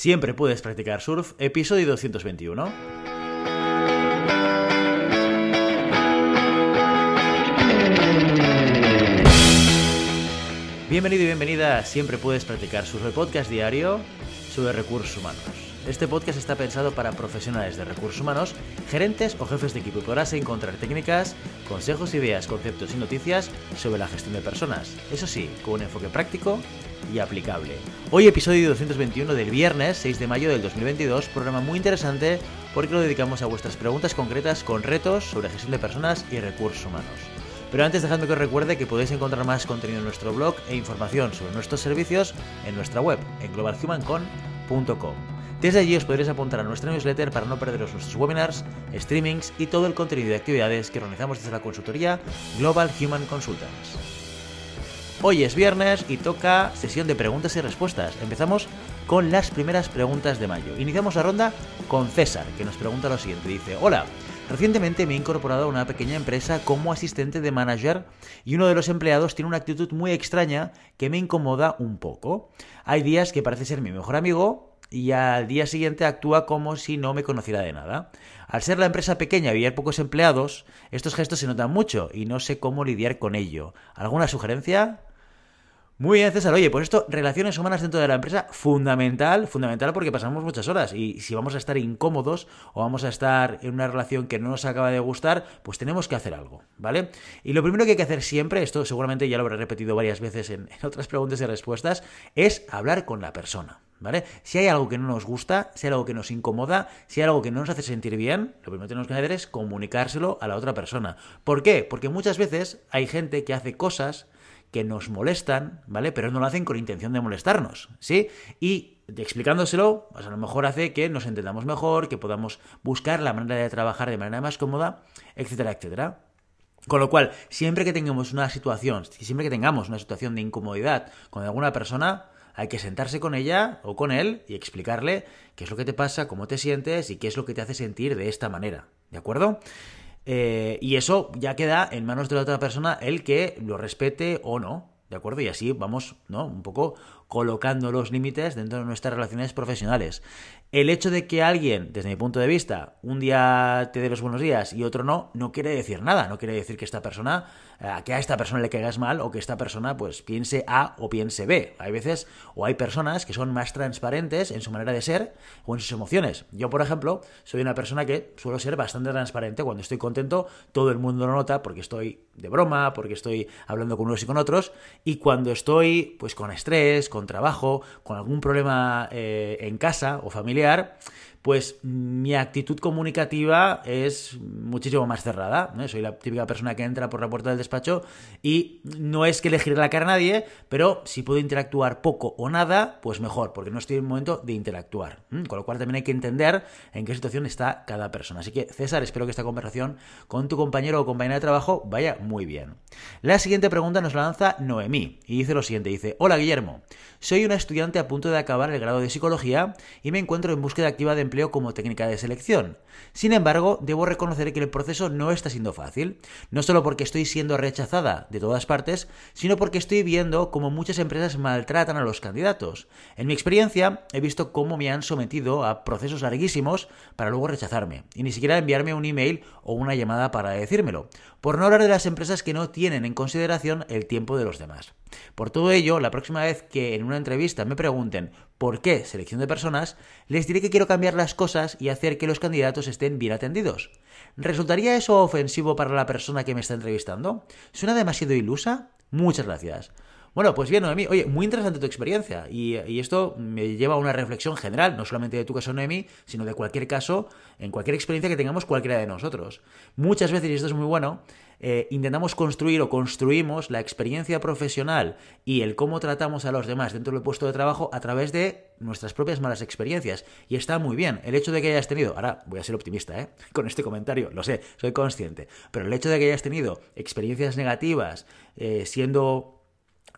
Siempre puedes practicar surf, episodio 221. Bienvenido y bienvenida a Siempre puedes practicar surf, el podcast diario sobre recursos humanos. Este podcast está pensado para profesionales de recursos humanos, gerentes o jefes de equipo y podrás encontrar técnicas, consejos, ideas, conceptos y noticias sobre la gestión de personas. Eso sí, con un enfoque práctico y aplicable. Hoy episodio 221 del viernes 6 de mayo del 2022, programa muy interesante porque lo dedicamos a vuestras preguntas concretas con retos sobre gestión de personas y recursos humanos. Pero antes dejadme que os recuerde que podéis encontrar más contenido en nuestro blog e información sobre nuestros servicios en nuestra web, en globalhumancon.com. Desde allí os podréis apuntar a nuestra newsletter para no perderos nuestros webinars, streamings y todo el contenido de actividades que organizamos desde la consultoría Global Human Consultants. Hoy es viernes y toca sesión de preguntas y respuestas. Empezamos con las primeras preguntas de mayo. Iniciamos la ronda con César, que nos pregunta lo siguiente. Dice, hola, recientemente me he incorporado a una pequeña empresa como asistente de manager y uno de los empleados tiene una actitud muy extraña que me incomoda un poco. Hay días que parece ser mi mejor amigo y al día siguiente actúa como si no me conociera de nada. Al ser la empresa pequeña y haber pocos empleados, estos gestos se notan mucho y no sé cómo lidiar con ello. ¿Alguna sugerencia? Muy bien, César. Oye, pues esto, relaciones humanas dentro de la empresa, fundamental, fundamental porque pasamos muchas horas y si vamos a estar incómodos o vamos a estar en una relación que no nos acaba de gustar, pues tenemos que hacer algo, ¿vale? Y lo primero que hay que hacer siempre, esto seguramente ya lo habré repetido varias veces en, en otras preguntas y respuestas, es hablar con la persona. ¿Vale? Si hay algo que no nos gusta, si hay algo que nos incomoda, si hay algo que no nos hace sentir bien, lo primero que tenemos que hacer es comunicárselo a la otra persona. ¿Por qué? Porque muchas veces hay gente que hace cosas que nos molestan, ¿vale? Pero no lo hacen con intención de molestarnos, ¿sí? Y explicándoselo, pues a lo mejor hace que nos entendamos mejor, que podamos buscar la manera de trabajar de manera más cómoda, etcétera, etcétera. Con lo cual, siempre que tengamos una situación, siempre que tengamos una situación de incomodidad con alguna persona, hay que sentarse con ella o con él y explicarle qué es lo que te pasa, cómo te sientes y qué es lo que te hace sentir de esta manera. ¿De acuerdo? Eh, y eso ya queda en manos de la otra persona el que lo respete o no. ¿De acuerdo? Y así vamos, ¿no? Un poco colocando los límites dentro de nuestras relaciones profesionales. El hecho de que alguien, desde mi punto de vista, un día te dé los buenos días y otro no, no quiere decir nada. No quiere decir que esta persona, eh, que a esta persona le caigas mal o que esta persona pues piense A o piense B. Hay veces o hay personas que son más transparentes en su manera de ser o en sus emociones. Yo, por ejemplo, soy una persona que suelo ser bastante transparente. Cuando estoy contento, todo el mundo lo nota porque estoy de broma, porque estoy hablando con unos y con otros. Y cuando estoy pues con estrés, con trabajo, con algún problema eh, en casa o familiar, pues mi actitud comunicativa es muchísimo más cerrada. Soy la típica persona que entra por la puerta del despacho y no es que le gire la cara a nadie, pero si puedo interactuar poco o nada, pues mejor, porque no estoy en el momento de interactuar. Con lo cual también hay que entender en qué situación está cada persona. Así que, César, espero que esta conversación con tu compañero o compañera de trabajo vaya muy bien. La siguiente pregunta nos la lanza Noemí y dice lo siguiente, dice, hola Guillermo, soy una estudiante a punto de acabar el grado de psicología y me encuentro en búsqueda activa de empleo como técnica de selección. Sin embargo, debo reconocer que el proceso no está siendo fácil, no solo porque estoy siendo rechazada de todas partes, sino porque estoy viendo cómo muchas empresas maltratan a los candidatos. En mi experiencia, he visto cómo me han sometido a procesos larguísimos para luego rechazarme, y ni siquiera enviarme un email o una llamada para decírmelo, por no hablar de las empresas que no tienen en consideración el tiempo de los demás. Por todo ello, la próxima vez que en una entrevista me pregunten por qué selección de personas, les diré que quiero cambiar las cosas y hacer que los candidatos estén bien atendidos. ¿Resultaría eso ofensivo para la persona que me está entrevistando? ¿Suena demasiado ilusa? Muchas gracias. Bueno, pues bien, Noemí, oye, muy interesante tu experiencia y, esto me lleva a una reflexión general, no solamente de tu caso, Noemí, sino de cualquier caso, en cualquier experiencia que tengamos cualquiera de nosotros. Muchas veces, y esto es muy bueno, eh, intentamos construir o construimos la experiencia profesional y el cómo tratamos a los demás dentro del puesto de trabajo a través de nuestras propias malas experiencias. Y está muy bien. El hecho de que hayas tenido, ahora voy a ser optimista, ¿eh? Con este comentario, lo sé, soy consciente, pero el hecho de que hayas tenido experiencias negativas eh, siendo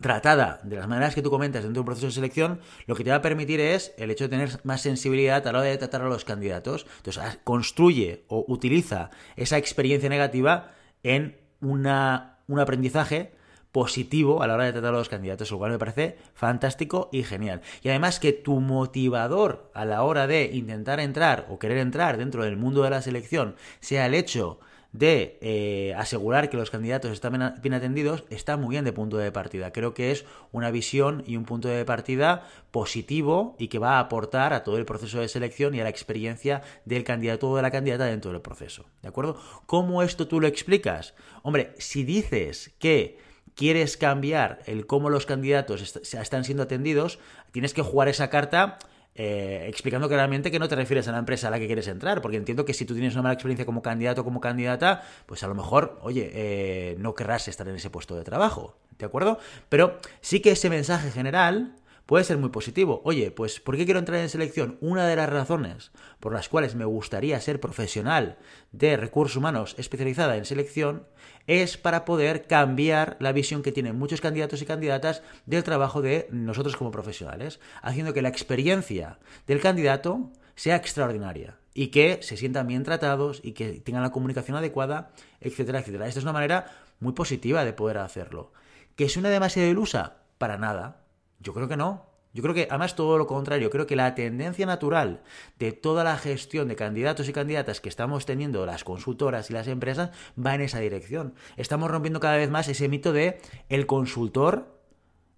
tratada de las maneras que tú comentas dentro de un proceso de selección, lo que te va a permitir es el hecho de tener más sensibilidad a la hora de tratar a los candidatos. Entonces, construye o utiliza esa experiencia negativa en una, un aprendizaje positivo a la hora de tratar a los candidatos, lo cual me parece fantástico y genial. Y además que tu motivador a la hora de intentar entrar o querer entrar dentro del mundo de la selección sea el hecho de eh, asegurar que los candidatos están bien atendidos está muy bien de punto de partida. Creo que es una visión y un punto de partida positivo y que va a aportar a todo el proceso de selección y a la experiencia del candidato o de la candidata dentro del proceso. ¿De acuerdo? ¿Cómo esto tú lo explicas? Hombre, si dices que quieres cambiar el cómo los candidatos están siendo atendidos, tienes que jugar esa carta eh, explicando claramente que no te refieres a la empresa a la que quieres entrar, porque entiendo que si tú tienes una mala experiencia como candidato o como candidata, pues a lo mejor, oye, eh, no querrás estar en ese puesto de trabajo, ¿de acuerdo? Pero sí que ese mensaje general puede ser muy positivo. Oye, pues ¿por qué quiero entrar en selección? Una de las razones por las cuales me gustaría ser profesional de recursos humanos especializada en selección es para poder cambiar la visión que tienen muchos candidatos y candidatas del trabajo de nosotros como profesionales, haciendo que la experiencia del candidato sea extraordinaria y que se sientan bien tratados y que tengan la comunicación adecuada, etcétera, etcétera. Esta es una manera muy positiva de poder hacerlo. ¿Que una demasiado ilusa? Para nada. Yo creo que no. Yo creo que, además, todo lo contrario, creo que la tendencia natural de toda la gestión de candidatos y candidatas que estamos teniendo las consultoras y las empresas va en esa dirección. Estamos rompiendo cada vez más ese mito de el consultor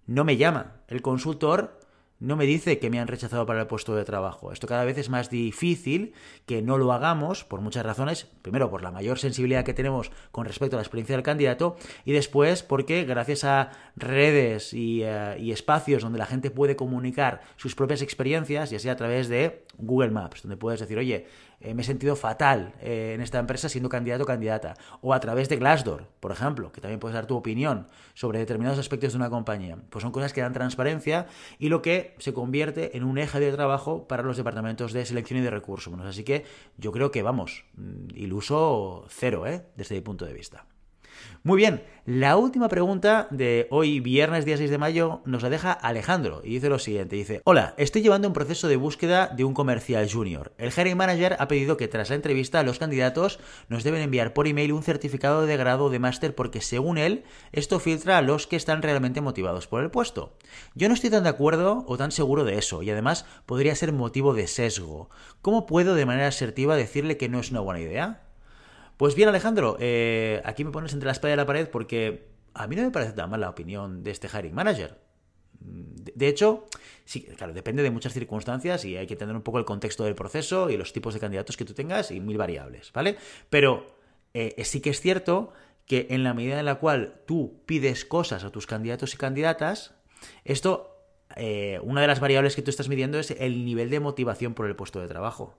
no me llama, el consultor no me dice que me han rechazado para el puesto de trabajo. Esto cada vez es más difícil que no lo hagamos por muchas razones. Primero, por la mayor sensibilidad que tenemos con respecto a la experiencia del candidato y después porque gracias a redes y, eh, espacios donde la gente puede comunicar sus propias experiencias, ya sea a través de Google Maps, donde puedes decir, oye, eh, me he sentido fatal eh, en esta empresa siendo candidato o candidata. O a través de Glassdoor, por ejemplo, que también puedes dar tu opinión sobre determinados aspectos de una compañía. Pues son cosas que dan transparencia y lo que se convierte en un eje de trabajo para los departamentos de selección y de recursos humanos. Así que yo creo que, vamos, mm, iluso cero, ¿eh? desde mi punto de vista. Muy bien, la última pregunta de hoy, viernes día 6 de mayo, nos la deja Alejandro y dice lo siguiente, dice, hola, estoy llevando un proceso de búsqueda de un comercial junior. El hiring manager ha pedido que tras la entrevista los candidatos nos deben enviar por email un certificado de grado de máster porque según él esto filtra a los que están realmente motivados por el puesto. Yo no estoy tan de acuerdo o tan seguro de eso y además podría ser motivo de sesgo. ¿Cómo puedo de manera asertiva decirle que no es una buena idea? Pues bien, Alejandro, eh, aquí me pones entre la espalda y la pared porque a mí no me parece tan mal la opinión de este hiring manager. De hecho, sí, claro, depende de muchas circunstancias y hay que tener un poco el contexto del proceso y los tipos de candidatos que tú tengas y mil variables, ¿vale? Pero eh, sí que es cierto que en la medida en la cual tú pides cosas a tus candidatos y candidatas, esto, eh, una de las variables que tú estás midiendo es el nivel de motivación por el puesto de trabajo.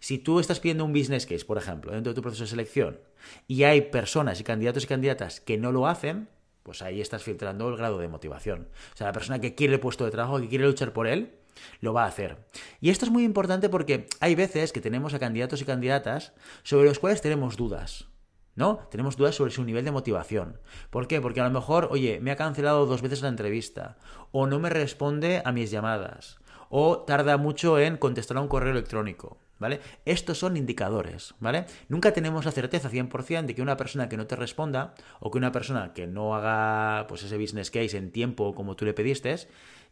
Si tú estás pidiendo un business case, por ejemplo, dentro de tu proceso de selección, y hay personas y candidatos y candidatas que no lo hacen, pues ahí estás filtrando el grado de motivación. O sea, la persona que quiere el puesto de trabajo, que quiere luchar por él, lo va a hacer. Y esto es muy importante porque hay veces que tenemos a candidatos y candidatas sobre los cuales tenemos dudas. ¿No? Tenemos dudas sobre su nivel de motivación. ¿Por qué? Porque a lo mejor, oye, me ha cancelado dos veces la entrevista, o no me responde a mis llamadas, o tarda mucho en contestar a un correo electrónico. ¿Vale? Estos son indicadores, ¿vale? Nunca tenemos la certeza 100% de que una persona que no te responda o que una persona que no haga pues ese business case en tiempo como tú le pediste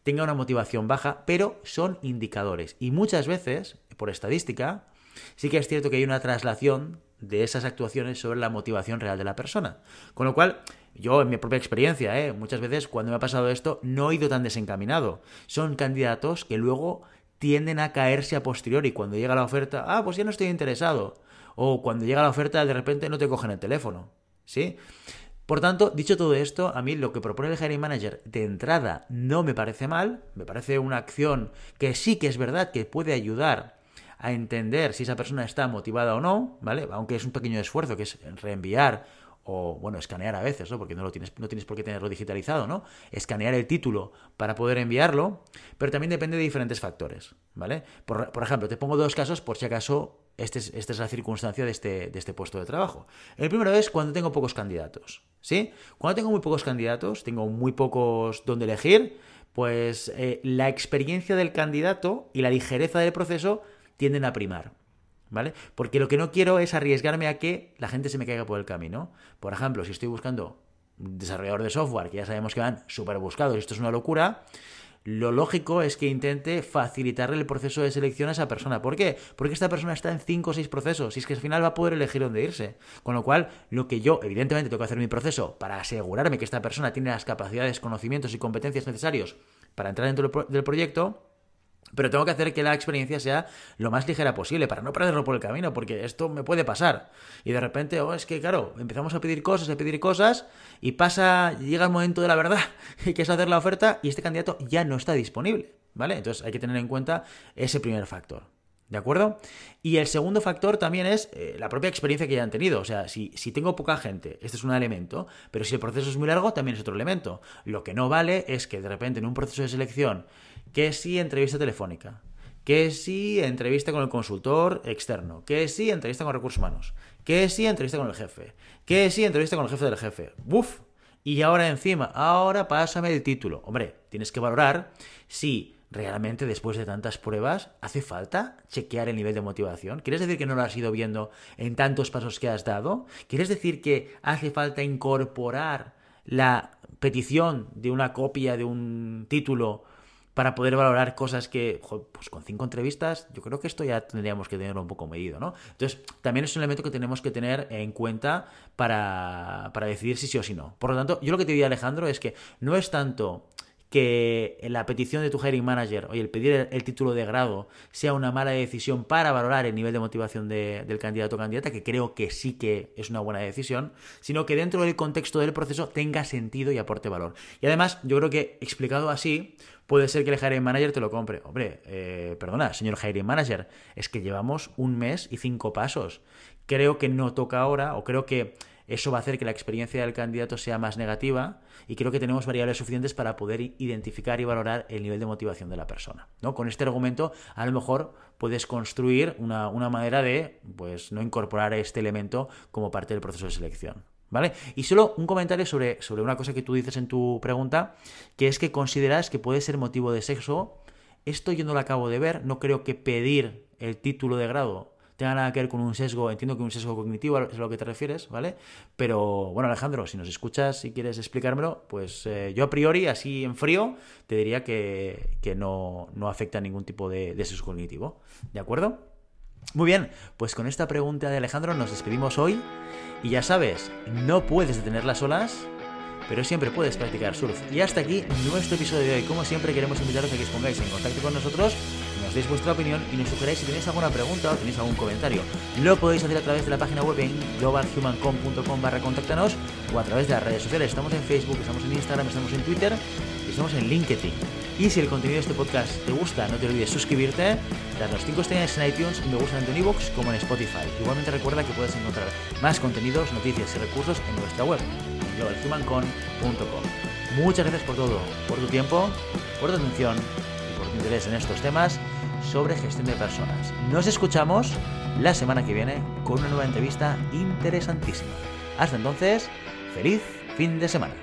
tenga una motivación baja, pero son indicadores y muchas veces, por estadística, sí que es cierto que hay una traslación de esas actuaciones sobre la motivación real de la persona. Con lo cual, yo, en mi propia experiencia, ¿eh? muchas veces cuando me ha pasado esto, no he ido tan desencaminado. Son candidatos que luego tienden a caerse a posteriori. Cuando llega la oferta, ah, pues ya no estoy interesado. O cuando llega la oferta, de repente no te cogen el teléfono. ¿Sí? Por tanto, dicho todo esto, a mí lo que propone el hiring manager de entrada no me parece mal, me parece una acción que sí que es verdad que puede ayudar a entender si esa persona está motivada o no, ¿vale? Aunque es un pequeño esfuerzo que es reenviar o bueno, escanear a veces, ¿no? Porque no lo tienes, no tienes por qué tenerlo digitalizado, ¿no? Escanear el título para poder enviarlo, pero también depende de diferentes factores, ¿vale? Por, ejemplo, te pongo dos casos por si acaso este esta es la circunstancia de este, de este puesto de trabajo. El primero es cuando tengo pocos candidatos, ¿sí? Cuando tengo muy pocos candidatos, tengo muy pocos donde elegir, pues eh, la experiencia del candidato y la ligereza del proceso tienden a primar. ¿vale? Porque lo que no quiero es arriesgarme a que la gente se me caiga por el camino. Por ejemplo, si estoy buscando desarrollador de software, que ya sabemos que van súper buscados, esto es una locura, lo lógico es que intente facilitarle el proceso de selección a esa persona. ¿Por qué? Porque esta persona está en 5 o 6 procesos y es que al final va a poder elegir dónde irse. Con lo cual, lo que yo, evidentemente, tengo que hacer mi proceso para asegurarme que esta persona tiene las capacidades, conocimientos y competencias necesarios para entrar dentro del proyecto, pero tengo que hacer que la experiencia sea lo más ligera posible para no perderlo por el camino, porque esto me puede pasar. Y de repente, oh, es que claro, empezamos a pedir cosas, a pedir cosas, y pasa, llega el momento de la verdad, que es hacer la oferta, y este candidato ya no está disponible. ¿Vale? Entonces hay que tener en cuenta ese primer factor. ¿De acuerdo? Y el segundo factor también es eh, la propia experiencia que ya han tenido. O sea, si, si, tengo poca gente, este es un elemento, pero si el proceso es muy largo, también es otro elemento. Lo que no vale es que de repente en un proceso de selección que sí entrevista telefónica, que sí entrevista con el consultor externo, que sí entrevista con recursos humanos, que sí entrevista con el jefe, que sí entrevista con el jefe del jefe. ¡Buf! Y ahora encima, ahora pásame el título. Hombre, tienes que valorar si realmente después de tantas pruebas hace falta chequear el nivel de motivación. ¿Quieres decir que no lo has ido viendo en tantos pasos que has dado? ¿Quieres decir que hace falta incorporar la petición de una copia de un título para poder valorar cosas que, pues con cinco entrevistas, yo creo que esto ya tendríamos que tenerlo un poco medido, ¿no? Entonces, también es un elemento que tenemos que tener en cuenta para, para decidir si sí o si no. Por lo tanto, yo lo que te diría, Alejandro, es que no es tanto que la petición de tu hiring manager, oye, el pedir el, título de grado sea una mala decisión para valorar el nivel de motivación del candidato o candidata, que creo que sí que es una buena decisión, sino que dentro del contexto del proceso tenga sentido y aporte valor. Y además, yo creo que explicado así, puede ser que el hiring manager te lo compre. Hombre, eh, perdona, señor hiring manager, es que llevamos un mes y cinco pasos. Creo que no toca ahora, o creo que eso va a hacer que la experiencia del candidato sea más negativa y creo que tenemos variables suficientes para poder identificar y valorar el nivel de motivación de la persona. ¿no? Con este argumento, a lo mejor puedes construir una, una manera de pues, no incorporar este elemento como parte del proceso de selección. ¿Vale? Y solo un comentario sobre, sobre una cosa que tú dices en tu pregunta, que es que consideras que puede ser motivo de sexo. Esto yo no lo acabo de ver, no creo que pedir el título de grado tenga nada que ver con un sesgo, entiendo que un sesgo cognitivo es a lo que te refieres, ¿vale? Pero bueno, Alejandro, si nos escuchas, si quieres explicármelo, pues eh, yo a priori, así en frío, te diría que, no, no, afecta ningún tipo de, de sesgo cognitivo, ¿de acuerdo? Muy bien, pues con esta pregunta de Alejandro nos despedimos hoy. Y ya sabes, no puedes detener las olas, pero siempre puedes practicar surf. Y hasta aquí nuestro episodio de hoy. Como siempre, queremos invitaros a que os pongáis en contacto con nosotros, nos deis vuestra opinión y nos sugeráis si tenéis alguna pregunta o tenéis algún comentario. Lo podéis hacer a través de la página web en globalhumancom.com barra contáctanos o a través de las redes sociales. Estamos en Facebook, estamos en Instagram, estamos en Twitter y estamos en LinkedIn. Y si el contenido de este podcast te gusta, no te olvides suscribirte, darnos 5 estrellas en iTunes me gusta tanto en iVoox como en Spotify. Igualmente recuerda que puedes encontrar más contenidos, noticias y recursos en nuestra web, globalhumancon.com. Muchas gracias por todo, por tu tiempo, por tu atención y por tu interés en estos temas sobre gestión de personas. Nos escuchamos la semana que viene con una nueva entrevista interesantísima. Hasta entonces, feliz fin de semana.